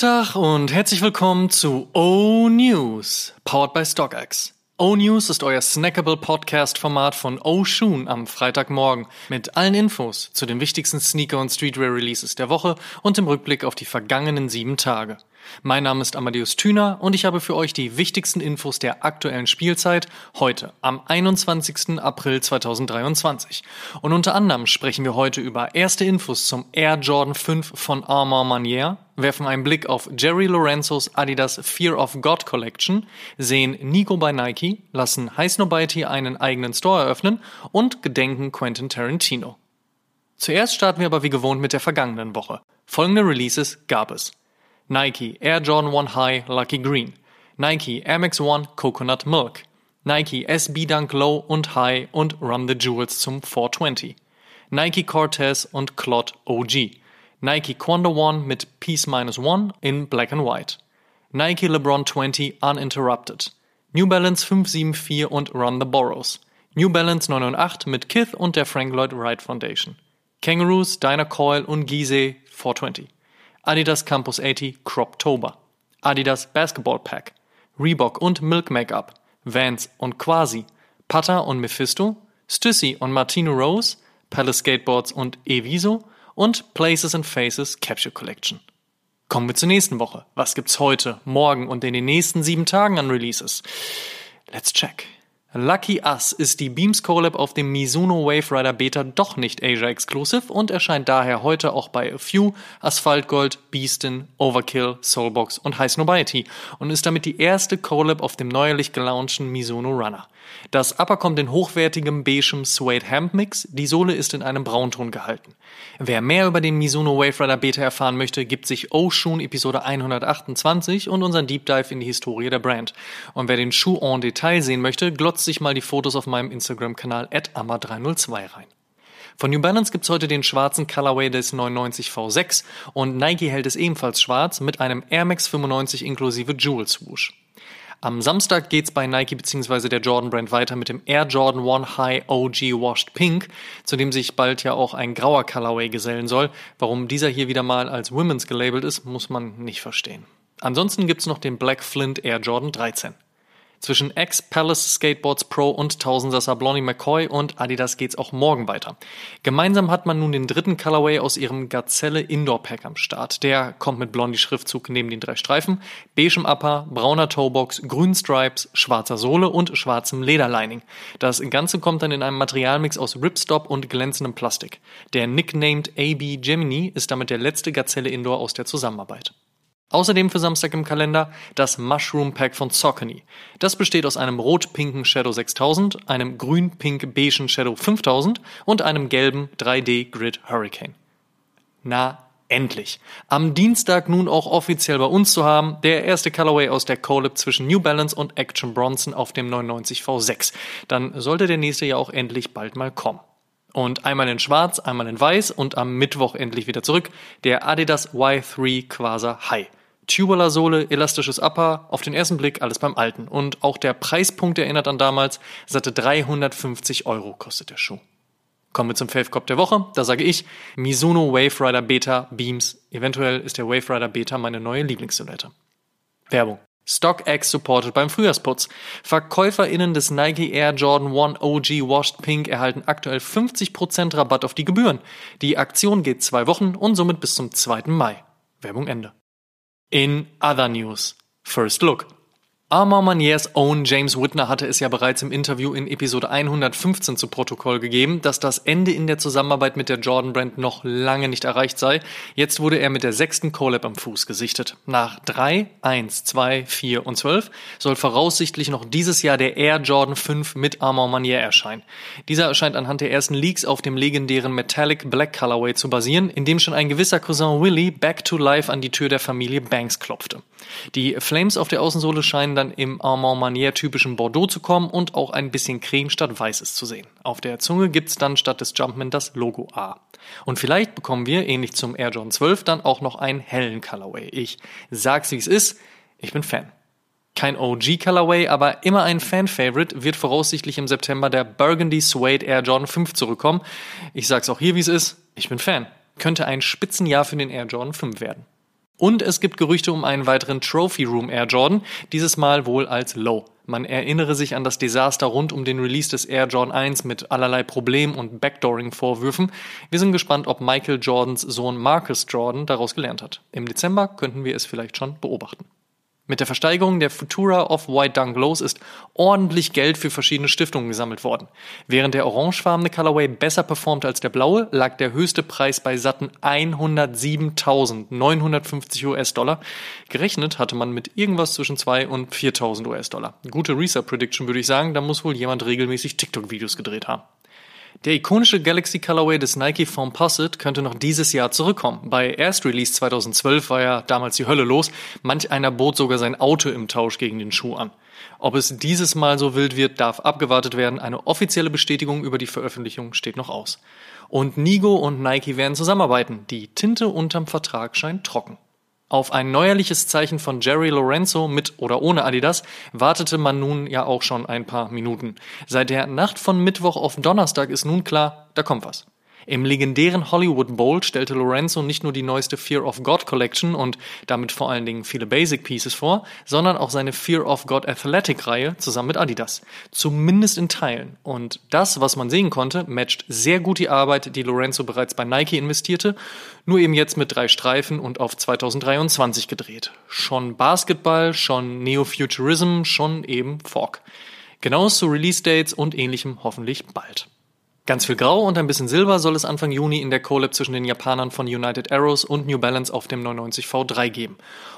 Tag und herzlich willkommen zu O News, powered by StockX. O News ist euer snackable Podcast-Format von O Shoon am Freitagmorgen mit allen Infos zu den wichtigsten Sneaker- und Streetwear-Releases der Woche und im Rückblick auf die vergangenen sieben Tage. Mein Name ist Amadeus Thüner und ich habe für euch die wichtigsten Infos der aktuellen Spielzeit heute am 21. April 2023. Und unter anderem sprechen wir heute über erste Infos zum Air Jordan 5 von Armand Manier, werfen einen Blick auf Jerry Lorenzos Adidas Fear of God Collection, sehen Nico bei Nike, lassen High Snobiety einen eigenen Store eröffnen und gedenken Quentin Tarantino. Zuerst starten wir aber wie gewohnt mit der vergangenen Woche. Folgende Releases gab es. Nike Air Jordan 1 High Lucky Green, Nike Air Max 1 Coconut Milk, Nike SB Dunk Low und High und Run the Jewels zum 420, Nike Cortez und Clot OG, Nike Quando One mit Peace Minus One in Black and White, Nike LeBron 20 Uninterrupted, New Balance 574 und Run the Boroughs, New Balance 908 mit Kith und der Frank Lloyd Wright Foundation, Kangaroos, Dyna Coil und Gizeh 420. Adidas Campus 80 Croptober, Adidas Basketball Pack, Reebok und Milk Makeup, Vans und Quasi, Pata und Mephisto, Stussy und Martino Rose, Palace Skateboards und Eviso und Places and Faces Capsule Collection. Kommen wir zur nächsten Woche. Was gibt's heute, morgen und in den nächsten sieben Tagen an Releases? Let's check. Lucky Us ist die Beams Collab auf dem Mizuno Wave Rider Beta doch nicht Asia Exclusive und erscheint daher heute auch bei A Few, Asphalt Gold, Beastin, Overkill, Soulbox und High Snobiety und ist damit die erste Collab auf dem neuerlich gelaunchten Mizuno Runner. Das Upper kommt in hochwertigem beigem Suede Hemp Mix, die Sohle ist in einem Braunton gehalten. Wer mehr über den Mizuno Wave Rider Beta erfahren möchte, gibt sich Oshun Episode 128 und unseren Deep Dive in die Historie der Brand. Und wer den Schuh en Detail sehen möchte, glotzt sich mal die Fotos auf meinem Instagram-Kanal at amma302 rein. Von New Balance gibt's heute den schwarzen Colorway des 99 V6 und Nike hält es ebenfalls schwarz mit einem Air Max 95 inklusive Jewel Swoosh. Am Samstag geht's bei Nike bzw. der Jordan Brand weiter mit dem Air Jordan 1 High OG Washed Pink, zu dem sich bald ja auch ein grauer Colorway gesellen soll. Warum dieser hier wieder mal als Women's gelabelt ist, muss man nicht verstehen. Ansonsten gibt's noch den Black Flint Air Jordan 13. Zwischen X-Palace Skateboards Pro und Tausendsasser Blondie McCoy und Adidas geht's auch morgen weiter. Gemeinsam hat man nun den dritten Colorway aus ihrem Gazelle Indoor Pack am Start. Der kommt mit Blondie Schriftzug neben den drei Streifen, beigem Upper, brauner Toebox, grünen Stripes, schwarzer Sohle und schwarzem Lederlining. Das Ganze kommt dann in einem Materialmix aus Ripstop und glänzendem Plastik. Der nicknamed AB Gemini ist damit der letzte Gazelle Indoor aus der Zusammenarbeit. Außerdem für Samstag im Kalender das Mushroom Pack von Saucony. Das besteht aus einem rot-pinken Shadow 6000, einem grün-pink-beigen Shadow 5000 und einem gelben 3D Grid Hurricane. Na, endlich. Am Dienstag nun auch offiziell bei uns zu haben, der erste Colorway aus der Collab zwischen New Balance und Action Bronson auf dem 99 V6. Dann sollte der nächste ja auch endlich bald mal kommen. Und einmal in schwarz, einmal in weiß und am Mittwoch endlich wieder zurück, der Adidas Y3 Quasar High. Tubular Sohle, elastisches Upper, auf den ersten Blick alles beim Alten. Und auch der Preispunkt erinnert an damals, satte 350 Euro kostet der Schuh. Kommen wir zum Fave Cop der Woche. Da sage ich Mizuno Wave Rider Beta Beams. Eventuell ist der Wave Rider Beta meine neue Lieblingssilhouette. Werbung. StockX supported beim Frühjahrsputz. VerkäuferInnen des Nike Air Jordan 1 OG Washed Pink erhalten aktuell 50% Rabatt auf die Gebühren. Die Aktion geht zwei Wochen und somit bis zum 2. Mai. Werbung Ende. In other news, first look. Armand Maniers Own James Whitner hatte es ja bereits im Interview in Episode 115 zu Protokoll gegeben, dass das Ende in der Zusammenarbeit mit der Jordan Brand noch lange nicht erreicht sei. Jetzt wurde er mit der sechsten Collab am Fuß gesichtet. Nach 3, 1, 2, 4 und 12 soll voraussichtlich noch dieses Jahr der Air Jordan 5 mit Armand Manier erscheinen. Dieser erscheint anhand der ersten Leaks auf dem legendären Metallic Black Colorway zu basieren, in dem schon ein gewisser Cousin Willy back to life an die Tür der Familie Banks klopfte. Die Flames auf der Außensohle scheinen dann im Armand Manier typischen Bordeaux zu kommen und auch ein bisschen Creme statt Weißes zu sehen. Auf der Zunge gibt's dann statt des Jumpman das Logo A. Und vielleicht bekommen wir, ähnlich zum Air John 12, dann auch noch einen hellen Colorway. Ich sag's wie es ist, ich bin Fan. Kein OG Colorway, aber immer ein Fan-Favorite wird voraussichtlich im September der Burgundy Suede Air Jordan 5 zurückkommen. Ich sag's auch hier wie es ist, ich bin Fan. Könnte ein Spitzenjahr für den Air Jordan 5 werden. Und es gibt Gerüchte um einen weiteren Trophy Room Air Jordan, dieses Mal wohl als Low. Man erinnere sich an das Desaster rund um den Release des Air Jordan 1 mit allerlei Problemen und Backdooring-Vorwürfen. Wir sind gespannt, ob Michael Jordans Sohn Marcus Jordan daraus gelernt hat. Im Dezember könnten wir es vielleicht schon beobachten. Mit der Versteigerung der Futura Off-White Dunk Lows ist ordentlich Geld für verschiedene Stiftungen gesammelt worden. Während der orangefarbene Colorway besser performt als der blaue, lag der höchste Preis bei satten 107.950 US-Dollar. Gerechnet hatte man mit irgendwas zwischen 2 und 4.000 US-Dollar. Gute Research-Prediction würde ich sagen, da muss wohl jemand regelmäßig TikTok-Videos gedreht haben. Der ikonische Galaxy Colorway des Nike Foam Posset könnte noch dieses Jahr zurückkommen. Bei Erst Release 2012 war ja damals die Hölle los. Manch einer bot sogar sein Auto im Tausch gegen den Schuh an. Ob es dieses Mal so wild wird, darf abgewartet werden. Eine offizielle Bestätigung über die Veröffentlichung steht noch aus. Und Nigo und Nike werden zusammenarbeiten. Die Tinte unterm Vertrag scheint trocken. Auf ein neuerliches Zeichen von Jerry Lorenzo mit oder ohne Adidas wartete man nun ja auch schon ein paar Minuten. Seit der Nacht von Mittwoch auf Donnerstag ist nun klar, da kommt was. Im legendären Hollywood Bowl stellte Lorenzo nicht nur die neueste Fear of God Collection und damit vor allen Dingen viele Basic Pieces vor, sondern auch seine Fear of God Athletic Reihe zusammen mit Adidas. Zumindest in Teilen. Und das, was man sehen konnte, matcht sehr gut die Arbeit, die Lorenzo bereits bei Nike investierte, nur eben jetzt mit drei Streifen und auf 2023 gedreht. Schon Basketball, schon Neo-Futurism, schon eben Fog. Genaues zu Release-Dates und ähnlichem hoffentlich bald. Ganz viel Grau und ein bisschen Silber soll es Anfang Juni in der Collab zwischen den Japanern von United Arrows und New Balance auf dem 990 V3 geben.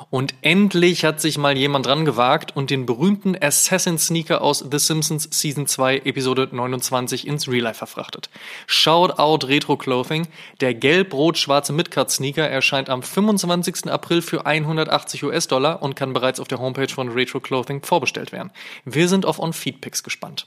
Und endlich hat sich mal jemand dran gewagt und den berühmten Assassin Sneaker aus The Simpsons Season 2 Episode 29 ins Real Life verfrachtet. Shout out Retro Clothing. Der gelb-rot-schwarze Midcard Sneaker erscheint am 25. April für 180 US-Dollar und kann bereits auf der Homepage von Retro Clothing vorbestellt werden. Wir sind auf On-Feed-Picks gespannt.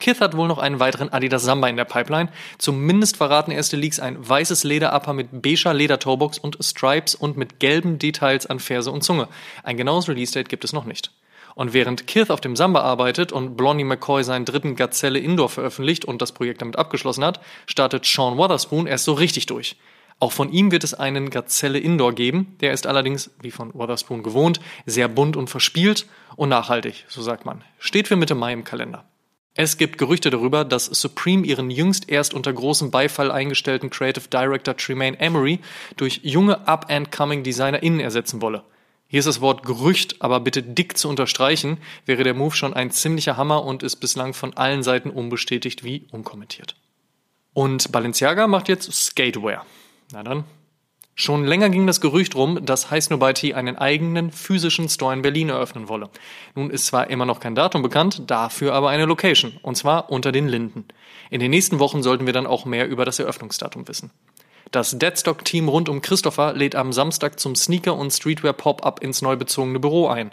Kith hat wohl noch einen weiteren Adidas Samba in der Pipeline. Zumindest verraten erste Leaks ein weißes Lederupper mit beiger Ledertoebox und Stripes und mit gelben Details an Ferse und Zunge. Ein genaues Release-Date gibt es noch nicht. Und während Kith auf dem Samba arbeitet und Blondie McCoy seinen dritten Gazelle Indoor veröffentlicht und das Projekt damit abgeschlossen hat, startet Sean Wotherspoon erst so richtig durch. Auch von ihm wird es einen Gazelle Indoor geben. Der ist allerdings, wie von Wotherspoon gewohnt, sehr bunt und verspielt und nachhaltig, so sagt man. Steht für Mitte Mai im Kalender. Es gibt Gerüchte darüber, dass Supreme ihren jüngst erst unter großem Beifall eingestellten Creative Director Tremaine Emery durch junge Up-and-Coming DesignerInnen ersetzen wolle. Hier ist das Wort Gerücht, aber bitte dick zu unterstreichen, wäre der Move schon ein ziemlicher Hammer und ist bislang von allen Seiten unbestätigt wie unkommentiert. Und Balenciaga macht jetzt Skatewear. Na dann, Schon länger ging das Gerücht rum, dass High Snobiety einen eigenen physischen Store in Berlin eröffnen wolle. Nun ist zwar immer noch kein Datum bekannt, dafür aber eine Location, und zwar unter den Linden. In den nächsten Wochen sollten wir dann auch mehr über das Eröffnungsdatum wissen. Das Deadstock-Team rund um Christopher lädt am Samstag zum Sneaker- und Streetwear-Pop-Up ins neu bezogene Büro ein.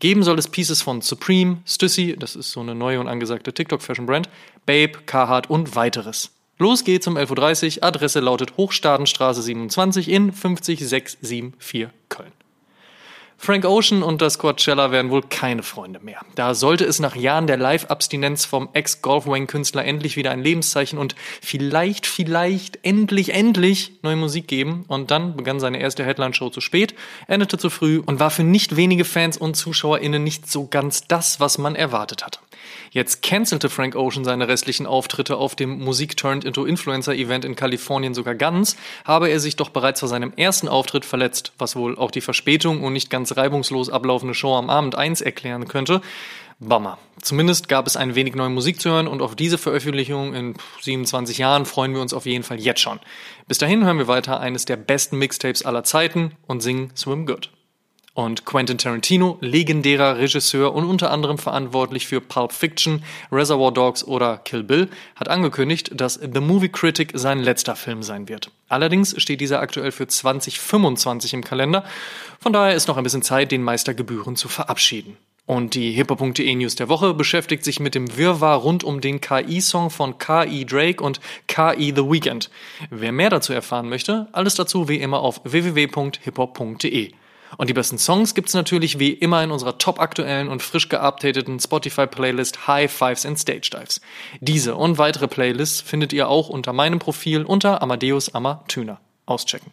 Geben soll es Pieces von Supreme, Stussy, das ist so eine neue und angesagte TikTok-Fashion-Brand, Babe, Carhartt und weiteres. Los geht's um 11.30 Uhr. Adresse lautet Hochstadenstraße 27 in 50674 Köln. Frank Ocean und das Coachella werden wohl keine Freunde mehr. Da sollte es nach Jahren der Live-Abstinenz vom Ex-Golfwang-Künstler endlich wieder ein Lebenszeichen und vielleicht, vielleicht, endlich, endlich neue Musik geben. Und dann begann seine erste Headline-Show zu spät, endete zu früh und war für nicht wenige Fans und ZuschauerInnen nicht so ganz das, was man erwartet hatte. Jetzt cancelte Frank Ocean seine restlichen Auftritte auf dem Musik Turned into Influencer Event in Kalifornien sogar ganz, habe er sich doch bereits vor seinem ersten Auftritt verletzt, was wohl auch die Verspätung und nicht ganz reibungslos ablaufende Show am Abend 1 erklären könnte. Bummer. Zumindest gab es ein wenig neue Musik zu hören und auf diese Veröffentlichung in 27 Jahren freuen wir uns auf jeden Fall jetzt schon. Bis dahin hören wir weiter eines der besten Mixtapes aller Zeiten und singen Swim Good. Und Quentin Tarantino, legendärer Regisseur und unter anderem verantwortlich für Pulp Fiction, Reservoir Dogs oder Kill Bill, hat angekündigt, dass The Movie Critic sein letzter Film sein wird. Allerdings steht dieser aktuell für 2025 im Kalender, von daher ist noch ein bisschen Zeit, den Meistergebühren zu verabschieden. Und die hiphop.de News der Woche beschäftigt sich mit dem Wirrwarr rund um den KI-Song von KI Drake und KI The Weeknd. Wer mehr dazu erfahren möchte, alles dazu wie immer auf www.hiphop.de. Und die besten Songs gibt's natürlich wie immer in unserer top aktuellen und frisch geupdateten Spotify-Playlist High Fives and Stage Dives. Diese und weitere Playlists findet ihr auch unter meinem Profil unter Amadeus Amatüner. Auschecken.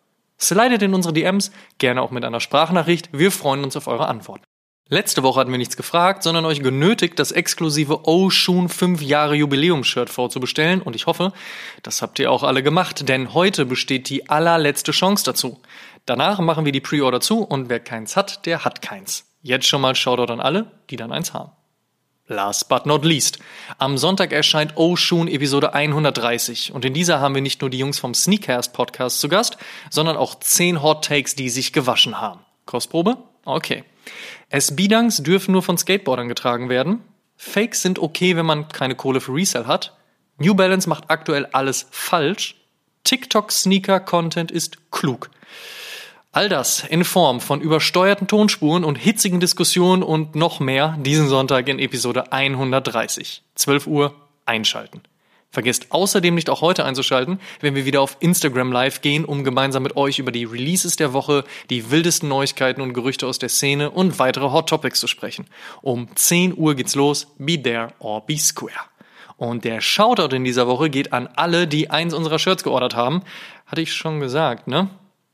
Slidet in unsere DMs, gerne auch mit einer Sprachnachricht. Wir freuen uns auf eure Antworten. Letzte Woche hatten wir nichts gefragt, sondern euch genötigt, das exklusive Oshun 5 Jahre Jubiläum-Shirt vorzubestellen und ich hoffe, das habt ihr auch alle gemacht, denn heute besteht die allerletzte Chance dazu. Danach machen wir die Pre-Order zu und wer keins hat, der hat keins. Jetzt schon mal Shoutout an alle, die dann eins haben. Last but not least. Am Sonntag erscheint Oshun Episode 130 und in dieser haben wir nicht nur die Jungs vom Sneakcast Podcast zu Gast, sondern auch 10 Hot Takes, die sich gewaschen haben. Kostprobe? Okay. SB-Dunks dürfen nur von Skateboardern getragen werden. Fakes sind okay, wenn man keine Kohle für Resell hat. New Balance macht aktuell alles falsch. TikTok Sneaker Content ist klug. All das in Form von übersteuerten Tonspuren und hitzigen Diskussionen und noch mehr diesen Sonntag in Episode 130. 12 Uhr einschalten. Vergesst außerdem nicht auch heute einzuschalten, wenn wir wieder auf Instagram Live gehen, um gemeinsam mit euch über die Releases der Woche, die wildesten Neuigkeiten und Gerüchte aus der Szene und weitere Hot Topics zu sprechen. Um 10 Uhr geht's los. Be there or be square. Und der Shoutout in dieser Woche geht an alle, die eins unserer Shirts geordert haben. Hatte ich schon gesagt, ne?